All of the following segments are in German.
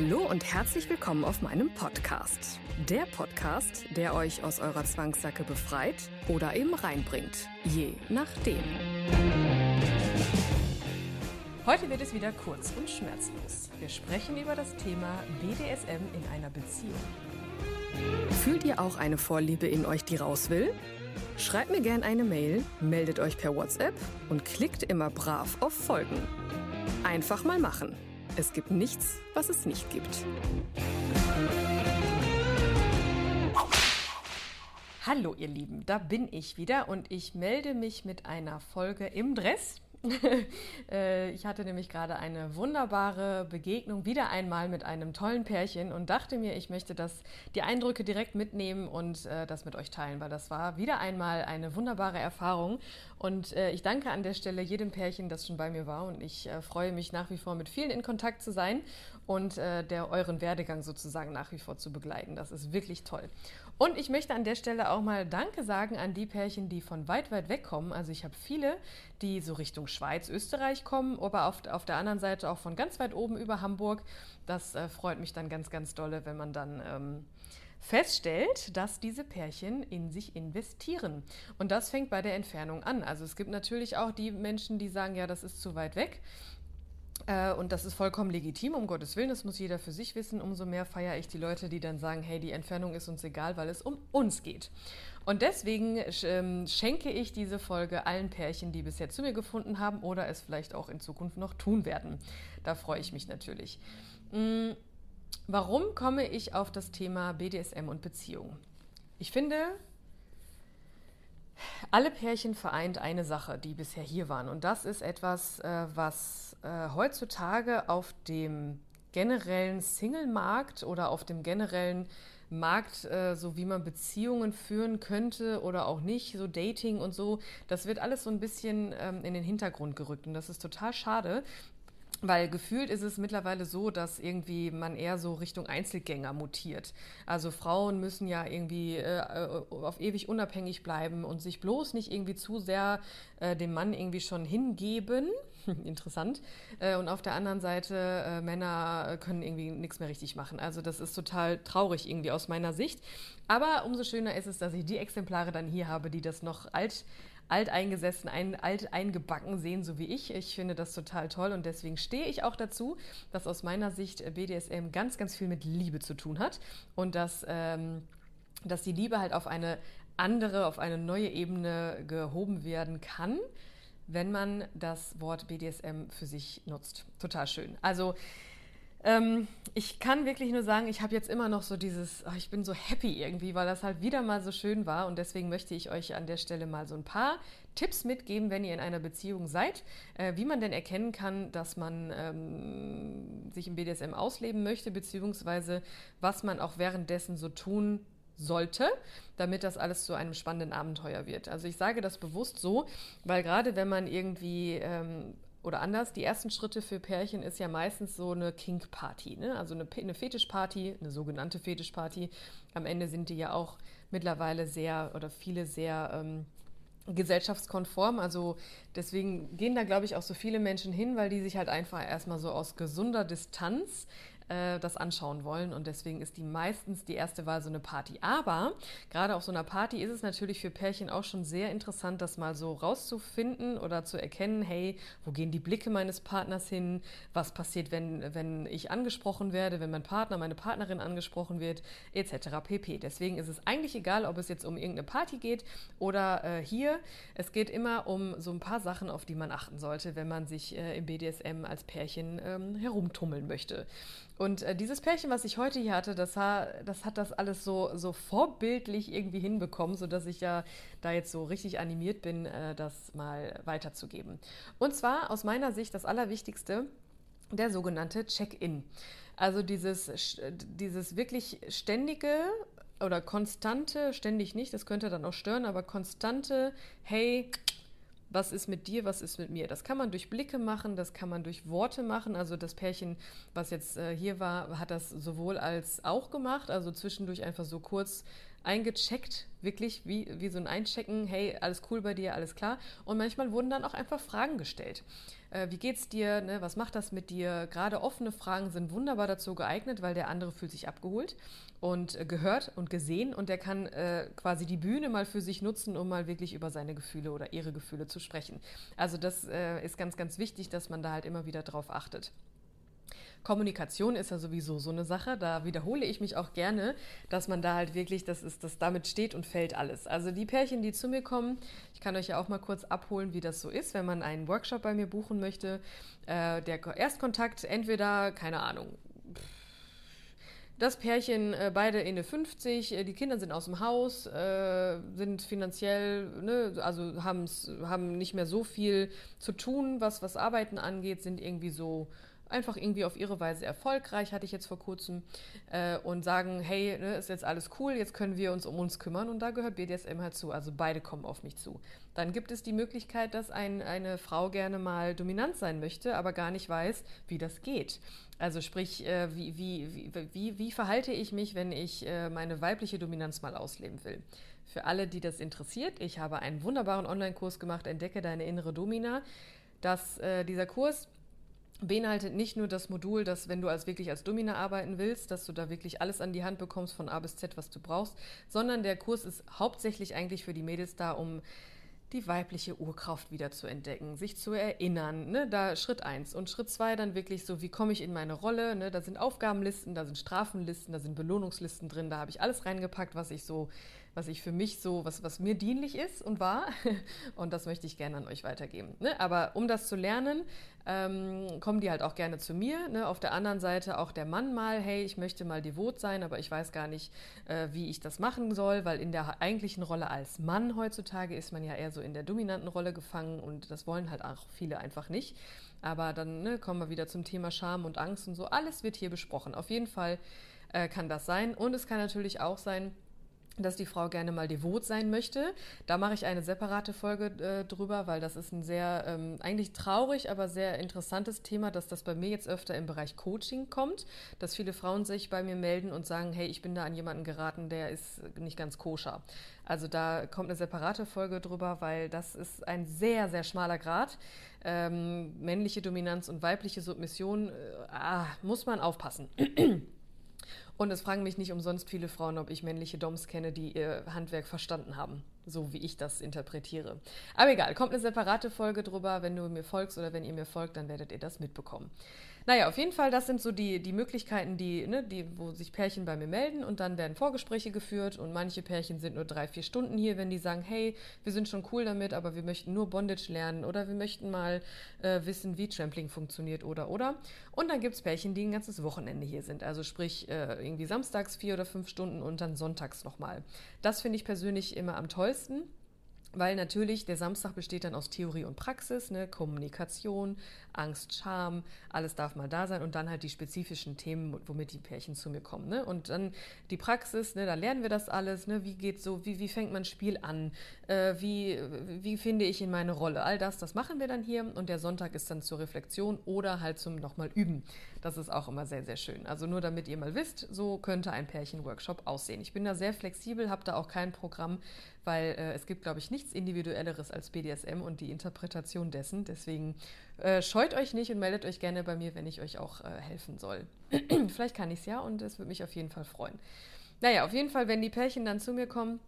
Hallo und herzlich willkommen auf meinem Podcast. Der Podcast, der euch aus eurer Zwangssacke befreit oder eben reinbringt, je nachdem. Heute wird es wieder kurz und schmerzlos. Wir sprechen über das Thema BDSM in einer Beziehung. Fühlt ihr auch eine Vorliebe in euch, die raus will? Schreibt mir gern eine Mail, meldet euch per WhatsApp und klickt immer brav auf Folgen. Einfach mal machen. Es gibt nichts, was es nicht gibt. Hallo ihr Lieben, da bin ich wieder und ich melde mich mit einer Folge im Dress. Äh, ich hatte nämlich gerade eine wunderbare Begegnung wieder einmal mit einem tollen Pärchen und dachte mir, ich möchte das, die Eindrücke direkt mitnehmen und äh, das mit euch teilen, weil das war wieder einmal eine wunderbare Erfahrung. Und äh, ich danke an der Stelle jedem Pärchen, das schon bei mir war und ich äh, freue mich nach wie vor mit vielen in Kontakt zu sein und äh, der euren Werdegang sozusagen nach wie vor zu begleiten. Das ist wirklich toll. Und ich möchte an der Stelle auch mal Danke sagen an die Pärchen, die von weit, weit weg kommen. Also ich habe viele, die so Richtung Schweiz, Österreich kommen, aber auf, auf der anderen Seite auch von ganz weit oben über Hamburg. Das äh, freut mich dann ganz, ganz dolle, wenn man dann... Ähm, feststellt, dass diese Pärchen in sich investieren. Und das fängt bei der Entfernung an. Also es gibt natürlich auch die Menschen, die sagen, ja, das ist zu weit weg. Äh, und das ist vollkommen legitim, um Gottes Willen, das muss jeder für sich wissen. Umso mehr feiere ich die Leute, die dann sagen, hey, die Entfernung ist uns egal, weil es um uns geht. Und deswegen ähm, schenke ich diese Folge allen Pärchen, die bisher zu mir gefunden haben oder es vielleicht auch in Zukunft noch tun werden. Da freue ich mich natürlich. Mm, warum komme ich auf das Thema BDSM und Beziehung? Ich finde, alle Pärchen vereint eine Sache, die bisher hier waren. Und das ist etwas, äh, was äh, heutzutage auf dem generellen Single-Markt oder auf dem generellen Markt, äh, so wie man Beziehungen führen könnte oder auch nicht, so Dating und so, das wird alles so ein bisschen ähm, in den Hintergrund gerückt. Und das ist total schade, weil gefühlt ist es mittlerweile so, dass irgendwie man eher so Richtung Einzelgänger mutiert. Also Frauen müssen ja irgendwie äh, auf ewig unabhängig bleiben und sich bloß nicht irgendwie zu sehr äh, dem Mann irgendwie schon hingeben. Interessant. Äh, und auf der anderen Seite, äh, Männer können irgendwie nichts mehr richtig machen. Also das ist total traurig irgendwie aus meiner Sicht. Aber umso schöner ist es, dass ich die Exemplare dann hier habe, die das noch alt alteingesessen, ein, alt eingebacken sehen, so wie ich. Ich finde das total toll und deswegen stehe ich auch dazu, dass aus meiner Sicht BDSM ganz, ganz viel mit Liebe zu tun hat und dass, ähm, dass die Liebe halt auf eine andere, auf eine neue Ebene gehoben werden kann, wenn man das Wort BDSM für sich nutzt. Total schön. Also ähm, ich kann wirklich nur sagen, ich habe jetzt immer noch so dieses, ach, ich bin so happy irgendwie, weil das halt wieder mal so schön war und deswegen möchte ich euch an der Stelle mal so ein paar Tipps mitgeben, wenn ihr in einer Beziehung seid, äh, wie man denn erkennen kann, dass man ähm, sich im BDSM ausleben möchte, beziehungsweise was man auch währenddessen so tun sollte, damit das alles zu einem spannenden Abenteuer wird. Also ich sage das bewusst so, weil gerade wenn man irgendwie ähm, oder anders, die ersten Schritte für Pärchen ist ja meistens so eine Kink-Party, ne? also eine, eine Fetischparty, eine sogenannte Fetischparty. Am Ende sind die ja auch mittlerweile sehr oder viele sehr ähm, gesellschaftskonform. Also deswegen gehen da, glaube ich, auch so viele Menschen hin, weil die sich halt einfach erstmal so aus gesunder Distanz äh, das anschauen wollen. Und deswegen ist die meistens die erste Wahl so eine Party. Aber gerade auf so einer Party ist es natürlich für Pärchen auch schon sehr interessant, das mal so rauszufinden oder zu erkennen, hey, wo gehen die Blicke meines Partners hin? Was passiert, wenn, wenn ich angesprochen werde, wenn mein Partner, meine Partnerin angesprochen wird, etc. pp. Deswegen ist es eigentlich egal, ob es jetzt um irgendeine Party geht oder äh, hier. Es geht immer um so ein paar Sachen, auf die man achten sollte, wenn man sich äh, im BDSM als Pärchen ähm, herumtummeln möchte. Und äh, dieses Pärchen, was ich heute hier hatte, das, das hat das alles so, so vorbildlich irgendwie hinbekommen, sodass ich ja da jetzt so richtig animiert bin, äh, das mal weiterzugeben. Und zwar aus meiner Sicht das Allerwichtigste, der sogenannte Check-in. Also dieses, dieses wirklich ständige oder konstante, ständig nicht, das könnte dann auch stören, aber konstante, hey, was ist mit dir, was ist mit mir. Das kann man durch Blicke machen, das kann man durch Worte machen. Also das Pärchen, was jetzt äh, hier war, hat das sowohl als auch gemacht, also zwischendurch einfach so kurz eingecheckt, wirklich wie, wie so ein Einchecken, hey, alles cool bei dir, alles klar. Und manchmal wurden dann auch einfach Fragen gestellt. Äh, wie geht's dir? Ne? Was macht das mit dir? Gerade offene Fragen sind wunderbar dazu geeignet, weil der andere fühlt sich abgeholt und äh, gehört und gesehen und der kann äh, quasi die Bühne mal für sich nutzen, um mal wirklich über seine Gefühle oder ihre Gefühle zu sprechen. Also das äh, ist ganz, ganz wichtig, dass man da halt immer wieder drauf achtet. Kommunikation ist ja sowieso so eine Sache. Da wiederhole ich mich auch gerne, dass man da halt wirklich, das ist, das damit steht und fällt alles. Also die Pärchen, die zu mir kommen, ich kann euch ja auch mal kurz abholen, wie das so ist, wenn man einen Workshop bei mir buchen möchte. Äh, der Erstkontakt entweder, keine Ahnung, das Pärchen, äh, beide in 50, äh, die Kinder sind aus dem Haus, äh, sind finanziell, ne, also haben nicht mehr so viel zu tun, was, was Arbeiten angeht, sind irgendwie so einfach irgendwie auf ihre Weise erfolgreich, hatte ich jetzt vor kurzem, äh, und sagen, hey, ne, ist jetzt alles cool, jetzt können wir uns um uns kümmern und da gehört BDSM halt zu. Also beide kommen auf mich zu. Dann gibt es die Möglichkeit, dass ein, eine Frau gerne mal dominant sein möchte, aber gar nicht weiß, wie das geht. Also sprich, äh, wie, wie, wie, wie, verhalte ich mich, wenn ich äh, meine weibliche Dominanz mal ausleben will? Für alle, die das interessiert, ich habe einen wunderbaren Online-Kurs gemacht, Entdecke deine innere Domina. Das, äh, dieser Kurs beinhaltet nicht nur das Modul, dass wenn du als wirklich als Domina arbeiten willst, dass du da wirklich alles an die Hand bekommst von A bis Z, was du brauchst, sondern der Kurs ist hauptsächlich eigentlich für die Mädels da, um die weibliche Urkraft wieder zu entdecken, sich zu erinnern. Ne? Da Schritt eins Und Schritt zwei dann wirklich so, wie komme ich in meine Rolle? Ne? Da sind Aufgabenlisten, da sind Strafenlisten, da sind Belohnungslisten drin, da habe ich alles reingepackt, was ich so was ich für mich so, was, was mir dienlich ist und war. Und das möchte ich gerne an euch weitergeben. Ne? Aber um das zu lernen, ähm, kommen die halt auch gerne zu mir. Ne? Auf der anderen Seite auch der Mann mal, hey, ich möchte mal devot sein, aber ich weiß gar nicht, äh, wie ich das machen soll, weil in der eigentlichen Rolle als Mann heutzutage ist man ja eher so in der dominanten Rolle gefangen und das wollen halt auch viele einfach nicht. Aber dann ne, kommen wir wieder zum Thema Scham und Angst und so. Alles wird hier besprochen. Auf jeden Fall äh, kann das sein. Und es kann natürlich auch sein, dass die Frau gerne mal devot sein möchte. Da mache ich eine separate Folge äh, drüber, weil das ist ein sehr, ähm, eigentlich traurig, aber sehr interessantes Thema, dass das bei mir jetzt öfter im Bereich Coaching kommt, dass viele Frauen sich bei mir melden und sagen, hey, ich bin da an jemanden geraten, der ist nicht ganz koscher. Also da kommt eine separate Folge drüber, weil das ist ein sehr, sehr schmaler Grad. Ähm, männliche Dominanz und weibliche Submission, äh, ah, muss man aufpassen. Und es fragen mich nicht umsonst viele Frauen, ob ich männliche Doms kenne, die ihr Handwerk verstanden haben, so wie ich das interpretiere. Aber egal, kommt eine separate Folge drüber. Wenn du mir folgst oder wenn ihr mir folgt, dann werdet ihr das mitbekommen. Naja, auf jeden Fall, das sind so die, die Möglichkeiten, die, ne, die, wo sich Pärchen bei mir melden und dann werden Vorgespräche geführt und manche Pärchen sind nur drei, vier Stunden hier, wenn die sagen, hey, wir sind schon cool damit, aber wir möchten nur Bondage lernen oder wir möchten mal äh, wissen, wie Trampling funktioniert oder oder. Und dann gibt es Pärchen, die ein ganzes Wochenende hier sind, also sprich äh, irgendwie samstags vier oder fünf Stunden und dann sonntags nochmal. Das finde ich persönlich immer am tollsten. Weil natürlich der Samstag besteht dann aus Theorie und Praxis, ne, Kommunikation, Angst, Scham, alles darf mal da sein und dann halt die spezifischen Themen, womit die Pärchen zu mir kommen. Ne? Und dann die Praxis, ne, da lernen wir das alles, ne? wie geht so, wie, wie fängt man Spiel an, äh, wie, wie finde ich in meine Rolle, all das, das machen wir dann hier und der Sonntag ist dann zur Reflexion oder halt zum nochmal üben. Das ist auch immer sehr, sehr schön. Also nur damit ihr mal wisst, so könnte ein Pärchen-Workshop aussehen. Ich bin da sehr flexibel, habe da auch kein Programm, weil äh, es gibt, glaube ich, nichts Individuelleres als BDSM und die Interpretation dessen. Deswegen äh, scheut euch nicht und meldet euch gerne bei mir, wenn ich euch auch äh, helfen soll. Vielleicht kann ich es ja und es würde mich auf jeden Fall freuen. Naja, auf jeden Fall, wenn die Pärchen dann zu mir kommen,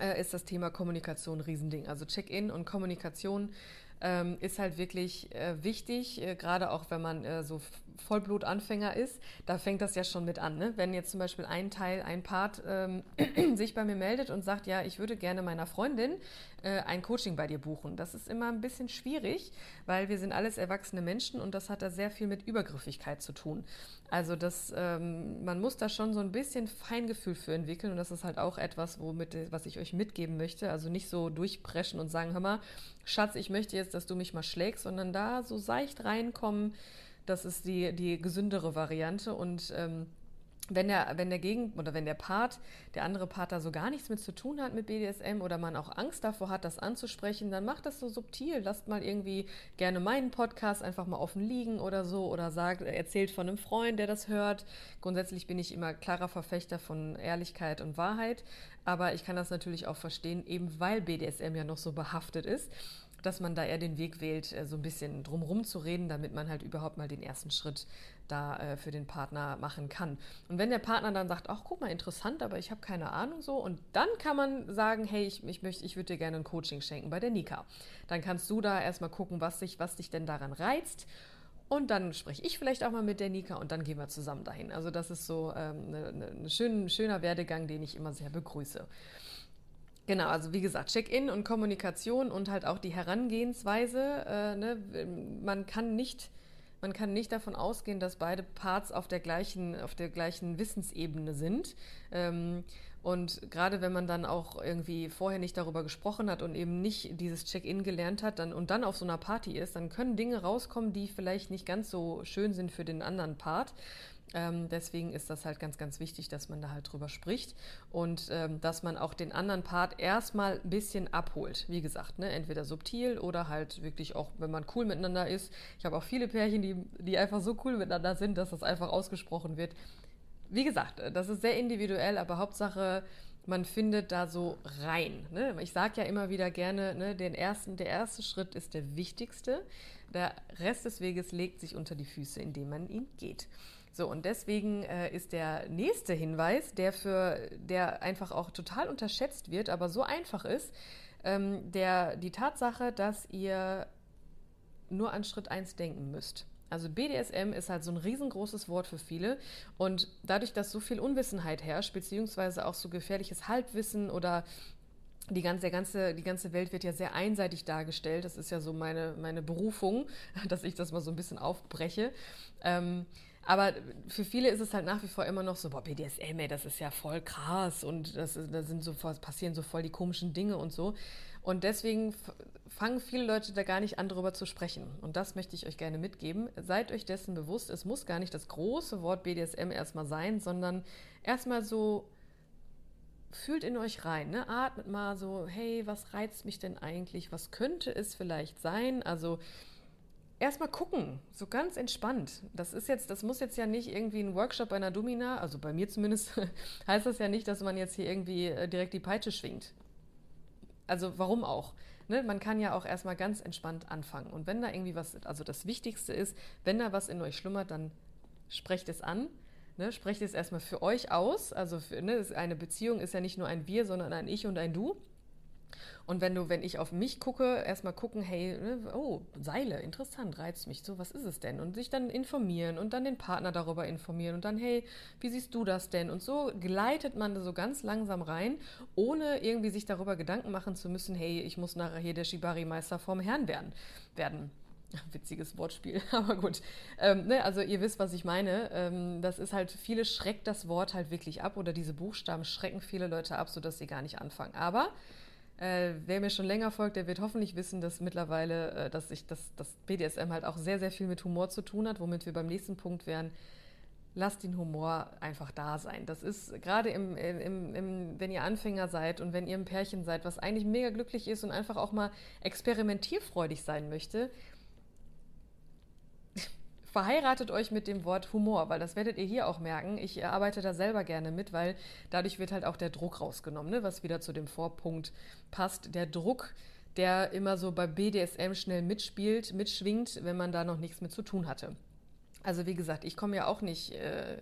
äh, ist das Thema Kommunikation ein Riesending. Also Check-in und Kommunikation ähm, ist halt wirklich äh, wichtig, äh, gerade auch wenn man so Vollblutanfänger ist, da fängt das ja schon mit an. Ne? Wenn jetzt zum Beispiel ein Teil, ein Part ähm, sich bei mir meldet und sagt, ja, ich würde gerne meiner Freundin äh, ein Coaching bei dir buchen. Das ist immer ein bisschen schwierig, weil wir sind alles erwachsene Menschen und das hat da sehr viel mit Übergriffigkeit zu tun. Also das, ähm, man muss da schon so ein bisschen Feingefühl für entwickeln und das ist halt auch etwas, womit, was ich euch mitgeben möchte. Also nicht so durchpreschen und sagen, hör mal, Schatz, ich möchte jetzt, dass du mich mal schlägst, sondern da so seicht reinkommen. Das ist die, die gesündere Variante und ähm, wenn der, wenn der Gegen oder wenn der Part, der andere Part da so gar nichts mit zu tun hat mit BDSM oder man auch Angst davor hat, das anzusprechen, dann macht das so subtil. Lasst mal irgendwie gerne meinen Podcast einfach mal offen liegen oder so oder sagt, erzählt von einem Freund, der das hört. Grundsätzlich bin ich immer klarer Verfechter von Ehrlichkeit und Wahrheit, aber ich kann das natürlich auch verstehen, eben weil BDSM ja noch so behaftet ist dass man da eher den Weg wählt, äh, so ein bisschen drumherum zu reden, damit man halt überhaupt mal den ersten Schritt da äh, für den Partner machen kann. Und wenn der Partner dann sagt, ach guck mal, interessant, aber ich habe keine Ahnung so, und dann kann man sagen, hey, ich, ich möchte, ich würde dir gerne ein Coaching schenken bei der Nika. Dann kannst du da erstmal gucken, was dich, was dich denn daran reizt. Und dann spreche ich vielleicht auch mal mit der Nika und dann gehen wir zusammen dahin. Also das ist so ähm, ne, ne, ein schön, schöner Werdegang, den ich immer sehr begrüße. Genau, also wie gesagt, Check-in und Kommunikation und halt auch die Herangehensweise. Äh, ne? Man kann nicht man kann nicht davon ausgehen, dass beide Parts auf der gleichen, auf der gleichen Wissensebene sind. Ähm, und gerade wenn man dann auch irgendwie vorher nicht darüber gesprochen hat und eben nicht dieses Check-in gelernt hat dann, und dann auf so einer Party ist, dann können Dinge rauskommen, die vielleicht nicht ganz so schön sind für den anderen Part. Ähm, deswegen ist das halt ganz, ganz wichtig, dass man da halt drüber spricht und ähm, dass man auch den anderen Part erstmal ein bisschen abholt. Wie gesagt, ne? entweder subtil oder halt wirklich auch, wenn man cool miteinander ist. Ich habe auch viele Pärchen, die, die einfach so cool miteinander sind, dass das einfach ausgesprochen wird. Wie gesagt, das ist sehr individuell, aber Hauptsache, man findet da so rein. Ne? Ich sage ja immer wieder gerne, ne, den ersten, der erste Schritt ist der wichtigste. Der Rest des Weges legt sich unter die Füße, indem man ihn geht. So, und deswegen äh, ist der nächste Hinweis, der für, der einfach auch total unterschätzt wird, aber so einfach ist, ähm, der, die Tatsache, dass ihr nur an Schritt 1 denken müsst. Also BDSM ist halt so ein riesengroßes Wort für viele und dadurch, dass so viel Unwissenheit herrscht, beziehungsweise auch so gefährliches Halbwissen oder die ganze, der ganze, die ganze Welt wird ja sehr einseitig dargestellt. Das ist ja so meine, meine Berufung, dass ich das mal so ein bisschen aufbreche. Ähm, aber für viele ist es halt nach wie vor immer noch so, boah, BDSM, ey, das ist ja voll krass und das, da sind so, passieren so voll die komischen Dinge und so. Und deswegen fangen viele Leute da gar nicht an, darüber zu sprechen. Und das möchte ich euch gerne mitgeben. Seid euch dessen bewusst, es muss gar nicht das große Wort BDSM erstmal sein, sondern erstmal so fühlt in euch rein, ne? atmet mal so, hey, was reizt mich denn eigentlich? Was könnte es vielleicht sein? Also erstmal gucken, so ganz entspannt. Das ist jetzt, das muss jetzt ja nicht irgendwie ein Workshop bei einer Domina, also bei mir zumindest heißt das ja nicht, dass man jetzt hier irgendwie äh, direkt die Peitsche schwingt. Also warum auch? Ne? Man kann ja auch erstmal ganz entspannt anfangen. Und wenn da irgendwie was, also das Wichtigste ist, wenn da was in euch schlummert, dann sprecht es an. Ne? Sprecht es erstmal für euch aus. Also für, ne? eine Beziehung ist ja nicht nur ein Wir, sondern ein Ich und ein Du. Und wenn du, wenn ich auf mich gucke, erstmal gucken, hey, ne, oh, Seile, interessant, reizt mich so, was ist es denn? Und sich dann informieren und dann den Partner darüber informieren und dann, hey, wie siehst du das denn? Und so gleitet man da so ganz langsam rein, ohne irgendwie sich darüber Gedanken machen zu müssen, hey, ich muss nachher hier der Shibari-Meister vorm Herrn werden. werden. Witziges Wortspiel, aber gut. Ähm, ne, also ihr wisst, was ich meine. Ähm, das ist halt, viele schreckt das Wort halt wirklich ab oder diese Buchstaben schrecken viele Leute ab, sodass sie gar nicht anfangen. Aber äh, wer mir schon länger folgt, der wird hoffentlich wissen, dass mittlerweile, äh, dass ich das, das BDSM halt auch sehr, sehr viel mit Humor zu tun hat, womit wir beim nächsten Punkt wären. Lasst den Humor einfach da sein. Das ist gerade im, im, im, wenn ihr Anfänger seid und wenn ihr ein Pärchen seid, was eigentlich mega glücklich ist und einfach auch mal experimentierfreudig sein möchte, verheiratet euch mit dem Wort Humor, weil das werdet ihr hier auch merken. Ich arbeite da selber gerne mit, weil dadurch wird halt auch der Druck rausgenommen, ne? was wieder zu dem Vorpunkt passt. Der Druck, der immer so bei BDSM schnell mitspielt, mitschwingt, wenn man da noch nichts mit zu tun hatte. Also wie gesagt, ich komme ja auch nicht äh,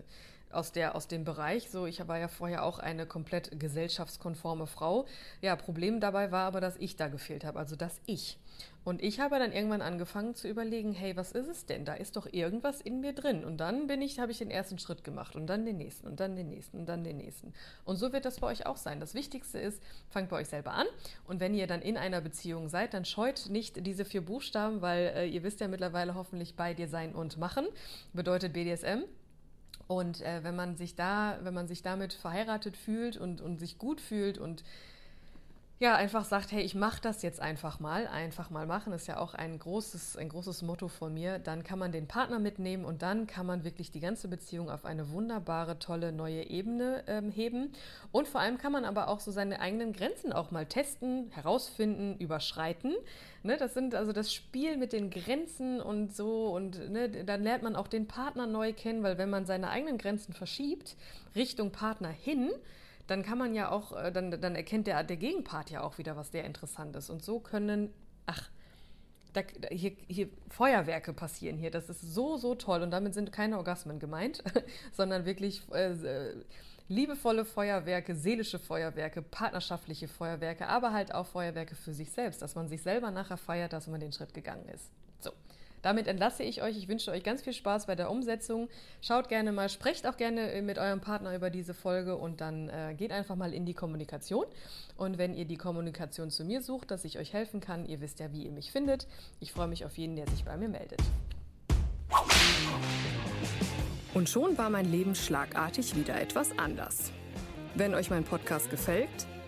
aus, der, aus dem Bereich. So, ich war ja vorher auch eine komplett gesellschaftskonforme Frau. Ja, Problem dabei war aber, dass ich da gefehlt habe, also dass ich. Und ich habe dann irgendwann angefangen zu überlegen, hey, was ist es denn? Da ist doch irgendwas in mir drin. Und dann bin ich, habe ich den ersten Schritt gemacht und dann den nächsten und dann den nächsten und dann den nächsten. Und so wird das bei euch auch sein. Das Wichtigste ist, fangt bei euch selber an. Und wenn ihr dann in einer Beziehung seid, dann scheut nicht diese vier Buchstaben, weil äh, ihr wisst ja mittlerweile hoffentlich bei dir sein und machen. Bedeutet BDSM. Und äh, wenn man sich da, wenn man sich damit verheiratet fühlt und, und sich gut fühlt und ja, einfach sagt, hey, ich mache das jetzt einfach mal. Einfach mal machen ist ja auch ein großes, ein großes Motto von mir. Dann kann man den Partner mitnehmen und dann kann man wirklich die ganze Beziehung auf eine wunderbare, tolle neue Ebene ähm, heben. Und vor allem kann man aber auch so seine eigenen Grenzen auch mal testen, herausfinden, überschreiten. Ne, das sind also das Spiel mit den Grenzen und so und ne, dann lernt man auch den Partner neu kennen, weil wenn man seine eigenen Grenzen verschiebt, Richtung Partner hin, dann kann man ja auch, äh, dann, dann erkennt der, der Gegenpart ja auch wieder was sehr Interessantes. Und so können, ach, da, hier, hier Feuerwerke passieren hier. Das ist so, so toll. Und damit sind keine Orgasmen gemeint, sondern wirklich äh, äh, liebevolle Feuerwerke, seelische Feuerwerke, partnerschaftliche Feuerwerke, aber halt auch Feuerwerke für sich selbst, dass man sich selber nachher feiert, dass man den Schritt gegangen ist. Damit entlasse ich euch. Ich wünsche euch ganz viel Spaß bei der Umsetzung. Schaut gerne mal, sprecht auch gerne äh, mit eurem Partner über diese Folge und dann äh, geht einfach mal in die Kommunikation. Und wenn ihr die Kommunikation zu mir sucht, dass ich euch helfen kann, ihr wisst ja, wie ihr mich findet. Ich freue mich auf jeden, der sich bei mir meldet. Und schon war mein Leben schlagartig wieder etwas anders. Wenn euch mein Podcast gefällt,